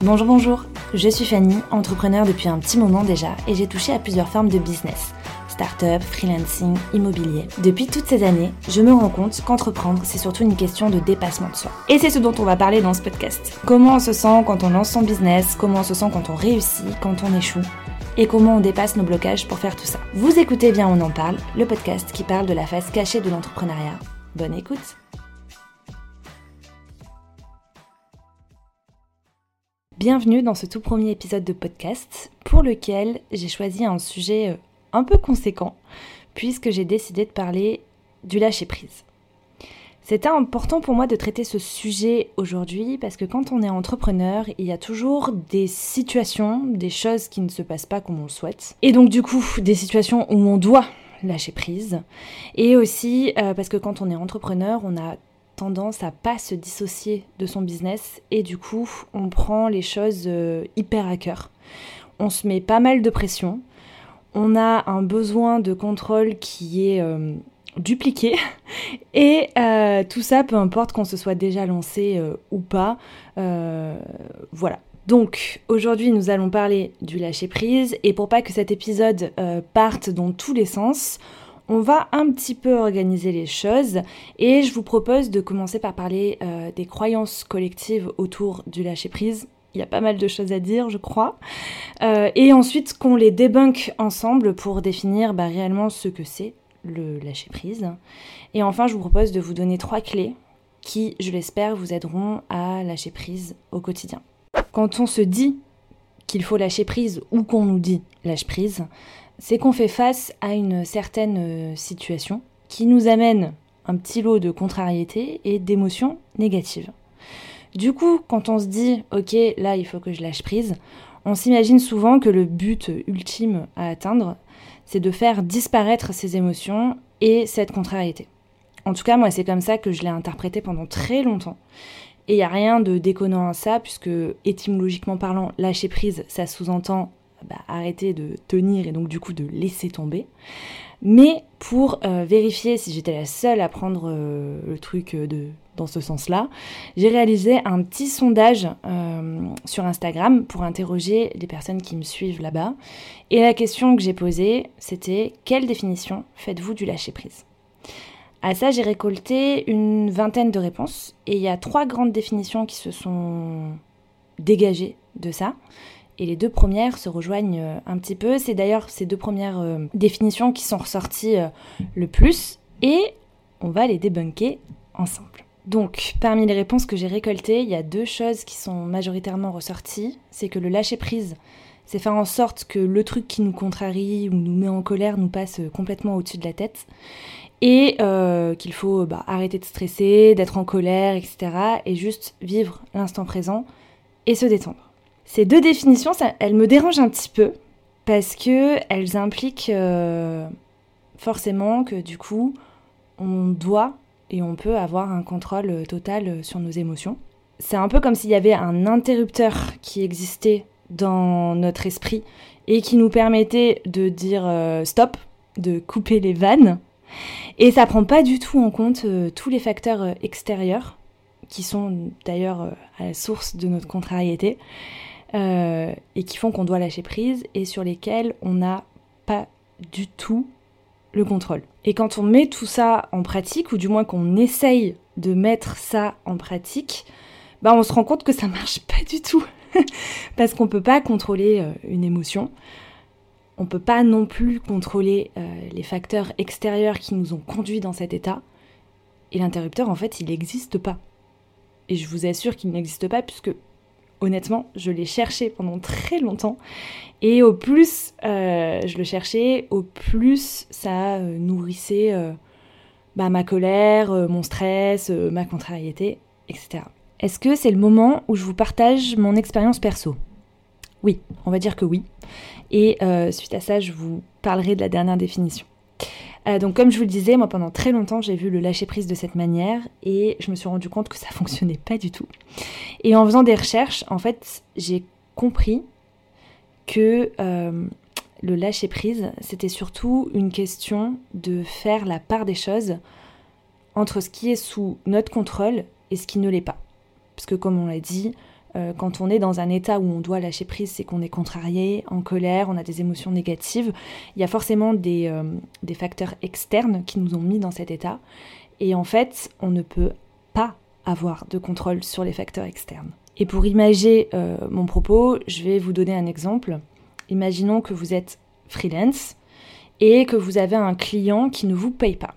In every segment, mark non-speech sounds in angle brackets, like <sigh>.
Bonjour, bonjour, je suis Fanny, entrepreneur depuis un petit moment déjà et j'ai touché à plusieurs formes de business. Start-up, freelancing, immobilier. Depuis toutes ces années, je me rends compte qu'entreprendre, c'est surtout une question de dépassement de soi. Et c'est ce dont on va parler dans ce podcast. Comment on se sent quand on lance son business, comment on se sent quand on réussit, quand on échoue, et comment on dépasse nos blocages pour faire tout ça. Vous écoutez bien On en parle, le podcast qui parle de la face cachée de l'entrepreneuriat. Bonne écoute Bienvenue dans ce tout premier épisode de podcast pour lequel j'ai choisi un sujet euh, un peu conséquent puisque j'ai décidé de parler du lâcher-prise. C'était important pour moi de traiter ce sujet aujourd'hui parce que quand on est entrepreneur, il y a toujours des situations, des choses qui ne se passent pas comme on le souhaite. Et donc du coup, des situations où on doit lâcher prise. Et aussi euh, parce que quand on est entrepreneur, on a tendance à pas se dissocier de son business et du coup on prend les choses euh, hyper à cœur. On se met pas mal de pression, on a un besoin de contrôle qui est euh, dupliqué <laughs> et euh, tout ça peu importe qu'on se soit déjà lancé ou pas. voilà. Donc aujourd'hui nous allons parler du lâcher prise et pour pas que cet épisode parte dans tous les sens, on va un petit peu organiser les choses et je vous propose de commencer par parler euh, des croyances collectives autour du lâcher-prise. Il y a pas mal de choses à dire, je crois. Euh, et ensuite qu'on les débunk ensemble pour définir bah, réellement ce que c'est le lâcher-prise. Et enfin, je vous propose de vous donner trois clés qui, je l'espère, vous aideront à lâcher prise au quotidien. Quand on se dit qu'il faut lâcher prise ou qu'on nous dit lâche prise, c'est qu'on fait face à une certaine euh, situation qui nous amène un petit lot de contrariétés et d'émotions négatives. Du coup, quand on se dit ok, là il faut que je lâche prise, on s'imagine souvent que le but ultime à atteindre, c'est de faire disparaître ces émotions et cette contrariété. En tout cas, moi, c'est comme ça que je l'ai interprété pendant très longtemps. Et il n'y a rien de déconnant à ça, puisque étymologiquement parlant, lâcher prise, ça sous-entend bah, arrêter de tenir et donc du coup de laisser tomber. Mais pour euh, vérifier si j'étais la seule à prendre euh, le truc euh, dans ce sens-là, j'ai réalisé un petit sondage sur Instagram pour interroger les personnes qui me suivent là-bas. Et la question que j'ai posée, c'était quelle définition faites-vous du lâcher-prise? À ça, j'ai récolté une vingtaine de réponses et il y a trois grandes définitions qui se sont dégagées de ça et les deux premières se rejoignent euh, un petit peu. C'est d'ailleurs ces deux premières euh, définitions qui sont ressorties euh, le plus et on va les débunker ensemble. Donc, parmi les réponses que j'ai récoltées, il y a deux choses qui sont majoritairement ressorties. C'est que le lâcher-prise, c'est faire en sorte que le truc qui nous contrarie ou nous met en colère nous passe complètement au-dessus de la tête. Et qu'il faut bah, arrêter de stresser, d'être en colère, etc. Et juste vivre l'instant présent et se détendre. Ces deux définitions, elles me dérangent un petit peu parce que elles impliquent euh, forcément que du coup, on doit et on peut avoir un contrôle total sur nos émotions. C'est un peu comme s'il y avait un interrupteur qui existait dans notre esprit et qui nous permettait de dire euh, stop, de couper les vannes. Et ça prend pas du tout en compte euh, tous les facteurs extérieurs qui sont d'ailleurs à la source de notre contrariété. Euh, et qui font qu'on doit lâcher prise et sur lesquels on n'a pas du tout le contrôle. Et quand on met tout ça en pratique, ou du moins qu'on essaye de mettre ça en pratique, bah on se rend compte que ça marche pas du tout. <laughs> Parce qu'on peut pas contrôler euh, une émotion. On peut pas non plus contrôler euh, les facteurs extérieurs qui nous ont conduits dans cet état. Et l'interrupteur, en fait, il n'existe pas. Et je vous assure qu'il n'existe pas puisque honnêtement, je l'ai cherché pendant très longtemps. Et au plus euh, je le cherchais, au plus ça euh, nourrissait euh, bah, ma colère, mon stress, ma contrariété, etc. Est-ce que c'est le moment où je vous partage mon expérience perso? Oui, on va dire que oui. Et suite à ça, je vous parlerai de la dernière définition. Euh, donc comme je vous le disais, moi pendant très longtemps j'ai vu le lâcher prise de cette manière et je me suis rendu compte que ça <laughs> fonctionnait pas du tout. Et en faisant des recherches, en fait, j'ai compris que euh, le lâcher prise, c'était surtout une question de faire la part des choses entre ce qui est sous notre contrôle et ce qui ne l'est pas. puisque comme on l'a dit, euh, quand on est dans un état où on doit lâcher prise, c'est qu'on est contrarié, en colère, on a des émotions négatives. Il y a forcément des, euh, facteurs externes qui nous ont mis dans cet état. Et en fait, on ne peut pas avoir de contrôle sur les facteurs externes. Et pour imager euh, mon propos, je vais vous donner un exemple. Imaginons que vous êtes freelance et que vous avez un client qui ne vous paye pas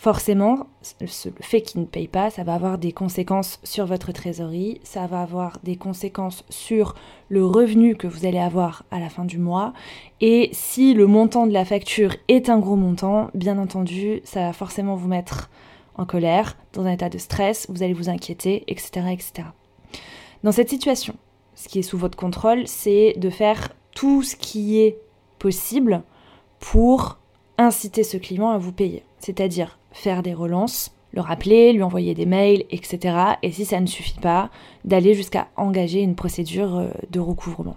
forcément, le fait qu'il ne paye pas, ça va avoir des conséquences sur votre trésorerie, ça va avoir des conséquences sur le revenu que vous allez avoir à la fin du mois. Et si le montant de la facture est un gros montant, bien entendu, ça va forcément vous mettre en colère, dans un état de stress, vous allez vous inquiéter, etc. etc. Dans cette situation, ce qui est sous votre contrôle, c'est de faire tout ce qui est possible pour inciter ce client à vous payer. C'est-à-dire faire des relances, le rappeler, lui envoyer des mails, etc. Et si ça ne suffit pas, d'aller jusqu'à engager une procédure euh, de recouvrement.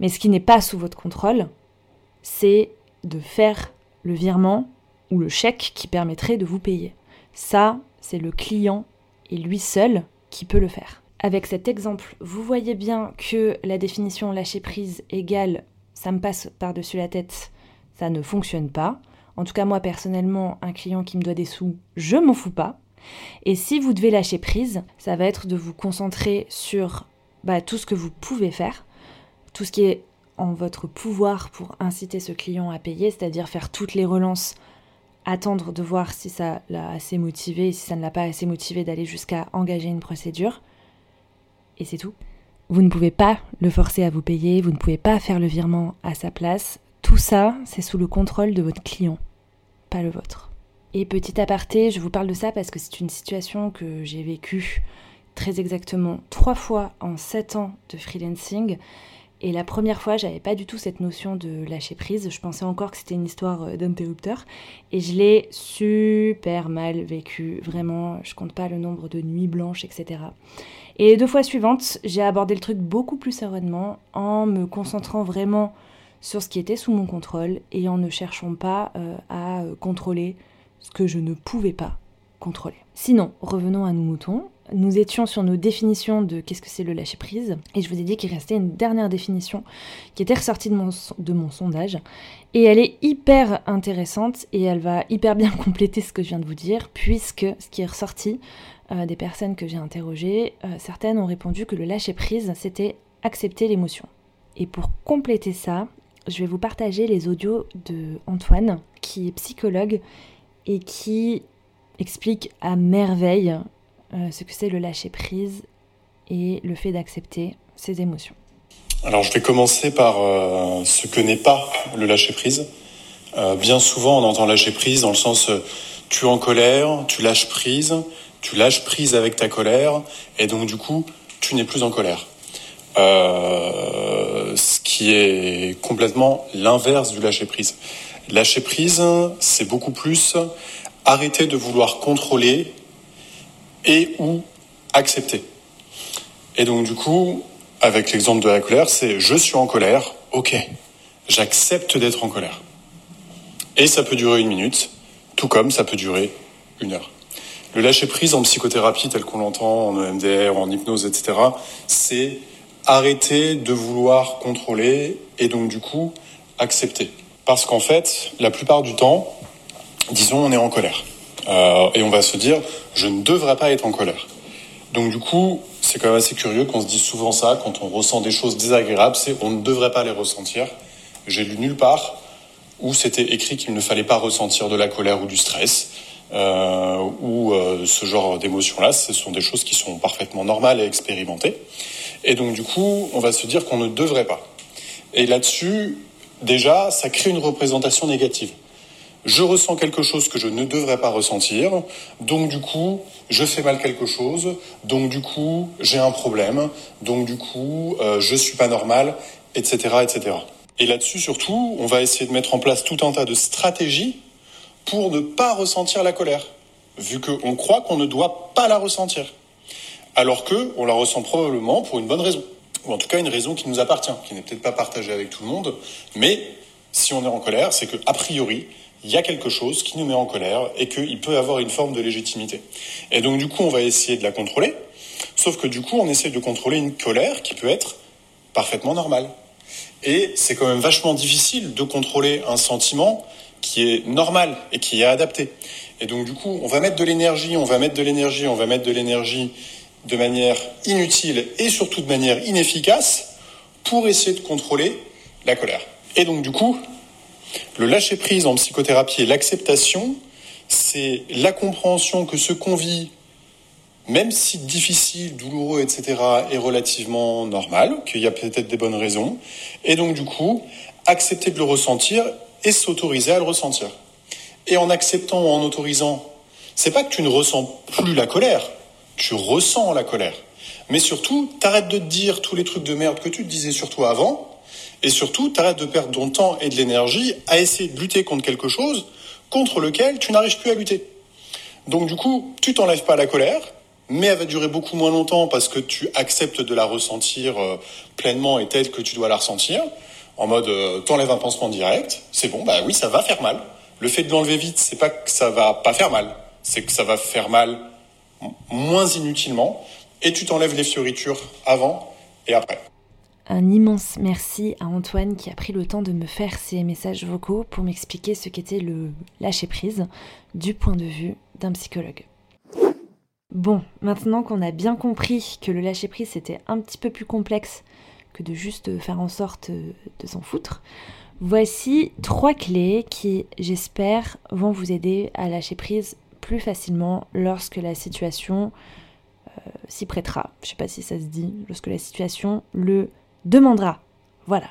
Mais ce qui n'est pas sous votre contrôle, c'est de faire le virement ou le chèque qui permettrait de vous payer. Ça, c'est le client et lui seul qui peut le faire. Avec cet exemple, vous voyez bien que la définition lâcher prise égale ça me passe par-dessus la tête, ça ne fonctionne pas. En tout cas, moi personnellement, un client qui me doit des sous, je m'en fous pas. Et si vous devez lâcher prise, ça va être de vous concentrer sur bah, tout ce que vous pouvez faire, tout ce qui est en votre pouvoir pour inciter ce client à payer, c'est-à-dire faire toutes les relances, attendre de voir si ça l'a assez motivé, si ça ne l'a pas assez motivé, d'aller jusqu'à engager une procédure. Et c'est tout. Vous ne pouvez pas le forcer à vous payer, vous ne pouvez pas faire le virement à sa place, tout ça, c'est sous le contrôle de votre client, pas le vôtre. Et petit aparté, je vous parle de ça parce que c'est une situation que j'ai vécue très exactement trois fois en sept ans de freelancing. Et la première fois, j'avais pas du tout cette notion de lâcher prise. Je pensais encore que c'était une histoire euh, d'interrupteur. Et je l'ai super mal vécu. Vraiment, je compte pas le nombre de nuits blanches, etc. Et deux fois suivantes, j'ai abordé le truc beaucoup plus sereinement en me concentrant vraiment sur ce qui était sous mon contrôle et en ne cherchant pas euh, à euh, contrôler ce que je ne pouvais pas contrôler. Sinon, revenons à nos moutons. Nous étions sur nos définitions de qu'est-ce que c'est le lâcher prise et je vous ai dit qu'il restait une dernière définition qui était ressortie de mon, sondage et elle est hyper intéressante et elle va hyper bien <laughs> compléter ce que je viens de vous dire puisque ce qui est ressorti euh, des personnes que j'ai interrogées, certaines ont répondu que le lâcher prise c'était accepter l'émotion. Et pour compléter ça, je vais vous partager les audios de Antoine, qui est psychologue et qui explique à merveille euh, ce que c'est le lâcher prise et le fait d'accepter ses émotions. Alors je vais commencer par euh, ce que n'est pas le lâcher prise. Euh, bien souvent on entend lâcher prise dans le sens tu es en colère, tu lâches prise, tu lâches prise avec ta colère et donc du coup tu n'es plus en colère. Euh, est complètement l'inverse du lâcher prise. Lâcher prise, c'est beaucoup plus arrêter de vouloir contrôler et ou accepter. Et donc du coup, avec l'exemple de la colère, c'est je suis en colère, ok, j'accepte d'être en colère. Et ça peut durer une minute, tout comme ça peut durer une heure. Le lâcher prise en psychothérapie, tel qu'on l'entend en EMDR, en hypnose, etc., c'est arrêter de vouloir contrôler et donc du coup accepter. Parce qu'en fait, la plupart du temps, disons, on est en colère. Euh, et on va se dire, je ne devrais pas être en colère. Donc du coup, c'est quand même assez curieux qu'on se dise souvent ça quand on ressent des choses désagréables, c'est on ne devrait pas les ressentir. J'ai lu nulle part où c'était écrit qu'il ne fallait pas ressentir de la colère ou du stress. Euh, ou euh, ce genre d'émotions-là, ce sont des choses qui sont parfaitement normales et expérimentées. Et donc du coup, on va se dire qu'on ne devrait pas. Et là-dessus, déjà, ça crée une représentation négative. Je ressens quelque chose que je ne devrais pas ressentir, donc du coup, je fais mal quelque chose, donc du coup, j'ai un problème, donc du coup, euh, je suis pas normal, etc., etc. Et là-dessus, surtout, on va essayer de mettre en place tout un tas de stratégies pour ne pas ressentir la colère, vu qu'on croit qu'on ne doit pas la ressentir alors que on la ressent probablement pour une bonne raison, ou en tout cas une raison qui nous appartient, qui n'est peut-être pas partagée avec tout le monde, mais si on est en colère, c'est que a priori, il y a quelque chose qui nous met en colère et qu'il peut avoir une forme de légitimité. Et donc du coup, on va essayer de la contrôler, sauf que du coup, on essaie de contrôler une colère qui peut être parfaitement normale. Et c'est quand même vachement difficile de contrôler un sentiment qui est normal et qui est adapté. Et donc du coup, on va mettre de l'énergie, on va mettre de l'énergie, on va mettre de l'énergie de manière inutile et surtout de manière inefficace pour essayer de contrôler la colère. Et donc du coup, le lâcher-prise en psychothérapie et l'acceptation, c'est la compréhension que ce qu'on vit, même si difficile, douloureux, etc., est relativement normal, qu'il y a peut-être des bonnes raisons, et donc du coup, accepter de le ressentir et s'autoriser à le ressentir. Et en acceptant ou en autorisant, c'est pas que tu ne ressens plus la colère, tu ressens la colère. Mais surtout, t'arrêtes de te dire tous les trucs de merde que tu te disais surtout avant, et surtout, t'arrêtes de perdre ton temps et de l'énergie à essayer de lutter contre quelque chose contre lequel tu n'arrives plus à lutter. Donc du coup, tu t'enlèves pas la colère, mais elle va durer beaucoup moins longtemps parce que tu acceptes de la ressentir euh, pleinement et telle que tu dois la ressentir, en mode euh, t'enlèves un pansement direct, c'est bon, bah oui, ça va faire mal. Le fait de l'enlever vite, c'est pas que ça va pas faire mal, c'est que ça va faire mal moins inutilement, et tu t'enlèves les fioritures avant et après. Un immense merci à Antoine qui a pris le temps de me faire ces messages vocaux pour m'expliquer ce qu'était le lâcher-prise du point de vue d'un psychologue. Bon, maintenant qu'on a bien compris que le lâcher-prise c'était un petit peu plus complexe que de juste faire en sorte de s'en foutre, voici trois clés qui, j'espère, vont vous aider à lâcher prise plus facilement lorsque la situation euh, s'y prêtera. Je sais pas si ça se dit, lorsque la situation le demandera. Voilà.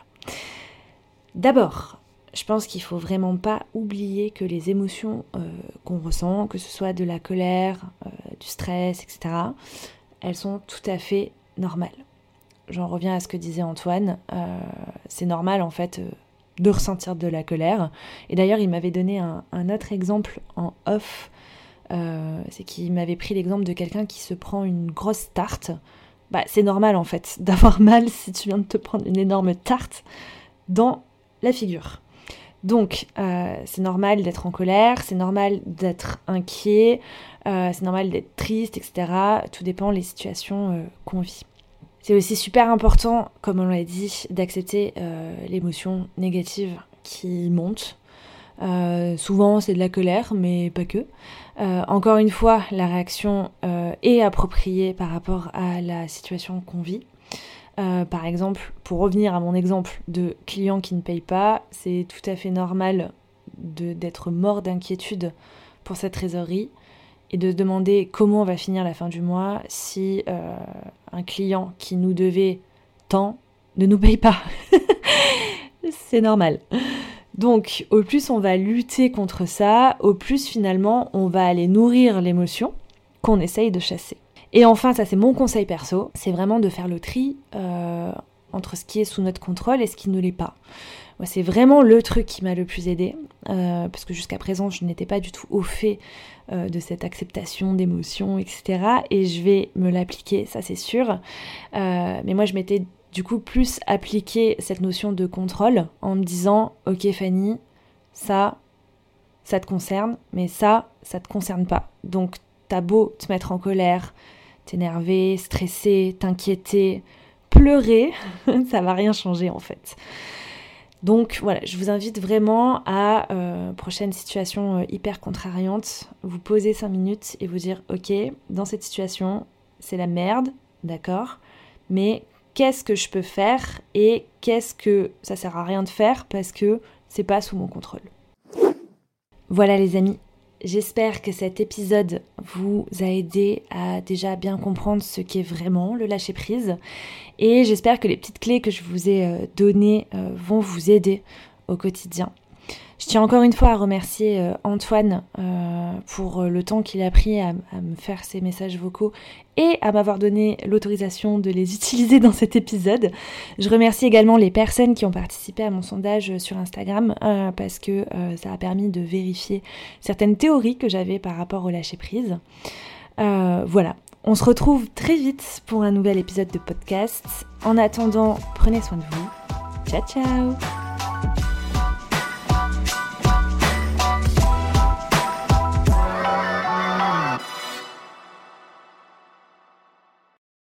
D'abord, je pense qu'il faut vraiment pas oublier que les émotions euh, qu'on ressent, que ce soit de la colère, euh, du stress, etc., elles sont tout à fait normales. J'en reviens à ce que disait Antoine. C'est normal en fait de ressentir de la colère. Et d'ailleurs, il m'avait donné un, autre exemple en off. C'est qu'il m'avait pris l'exemple de quelqu'un qui se prend une grosse tarte bah, c'est normal en fait <laughs> d'avoir mal si tu viens de te prendre une énorme tarte dans la figure. Donc, euh, c'est normal d'être en colère, c'est normal d'être inquiet, euh, c'est normal d'être triste, etc. Tout dépend des situations euh, qu'on vit. C'est aussi super important, comme on l'a dit, d'accepter l'émotion négative qui monte. Souvent, c'est de la colère, mais pas que. Euh, encore une fois, la réaction euh, est appropriée par rapport à la situation qu'on vit. Euh, par exemple, pour revenir à mon exemple de client qui ne paye pas, c'est tout à fait normal d'être mort d'inquiétude pour cette trésorerie et de se demander comment on va finir la fin du mois si un client qui nous devait tant ne nous paye pas. <laughs> c'est normal. Donc, au plus on va lutter contre ça, au plus finalement on va aller nourrir l'émotion qu'on essaye de chasser. Et enfin, ça c'est mon conseil perso, c'est vraiment de faire le tri euh, entre ce qui est sous notre contrôle et ce qui ne l'est pas. C'est vraiment le truc qui m'a le plus aidé, euh, parce que jusqu'à présent, je n'étais pas du tout au fait euh, de cette acceptation d'émotions, etc. Et je vais me l'appliquer, ça c'est sûr. mais moi, je m'étais du coup plus appliquer cette notion de contrôle en me disant ok Fanny, ça, ça te concerne, mais ça, ça te concerne pas. Donc t'as beau te mettre en colère, t'énerver, stresser, t'inquiéter, pleurer, <laughs> ça va rien changer en fait. Donc voilà, je vous invite vraiment à, euh, prochaine situation euh, hyper contrariante, vous poser 5 minutes et vous dire, ok, dans cette situation, c'est la merde, d'accord, mais qu'est-ce que je peux faire et qu'est-ce que ça sert à rien de faire parce que c'est pas sous mon contrôle. Voilà les amis, j'espère que cet épisode vous a aidé à déjà bien comprendre ce qu'est vraiment le lâcher prise et j'espère que les petites clés que je vous ai euh, données euh, vont vous aider au quotidien. Je tiens encore une fois à remercier euh, Antoine euh, pour euh, le temps qu'il a pris à, me faire ces messages vocaux et à m'avoir donné l'autorisation de les <laughs> utiliser dans cet épisode. Je remercie également les personnes qui ont participé à mon sondage sur Instagram parce que ça a permis de vérifier certaines théories que j'avais par rapport au lâcher prise. voilà, on se retrouve très vite pour un nouvel épisode de podcast. En attendant, prenez soin de vous. Ciao ciao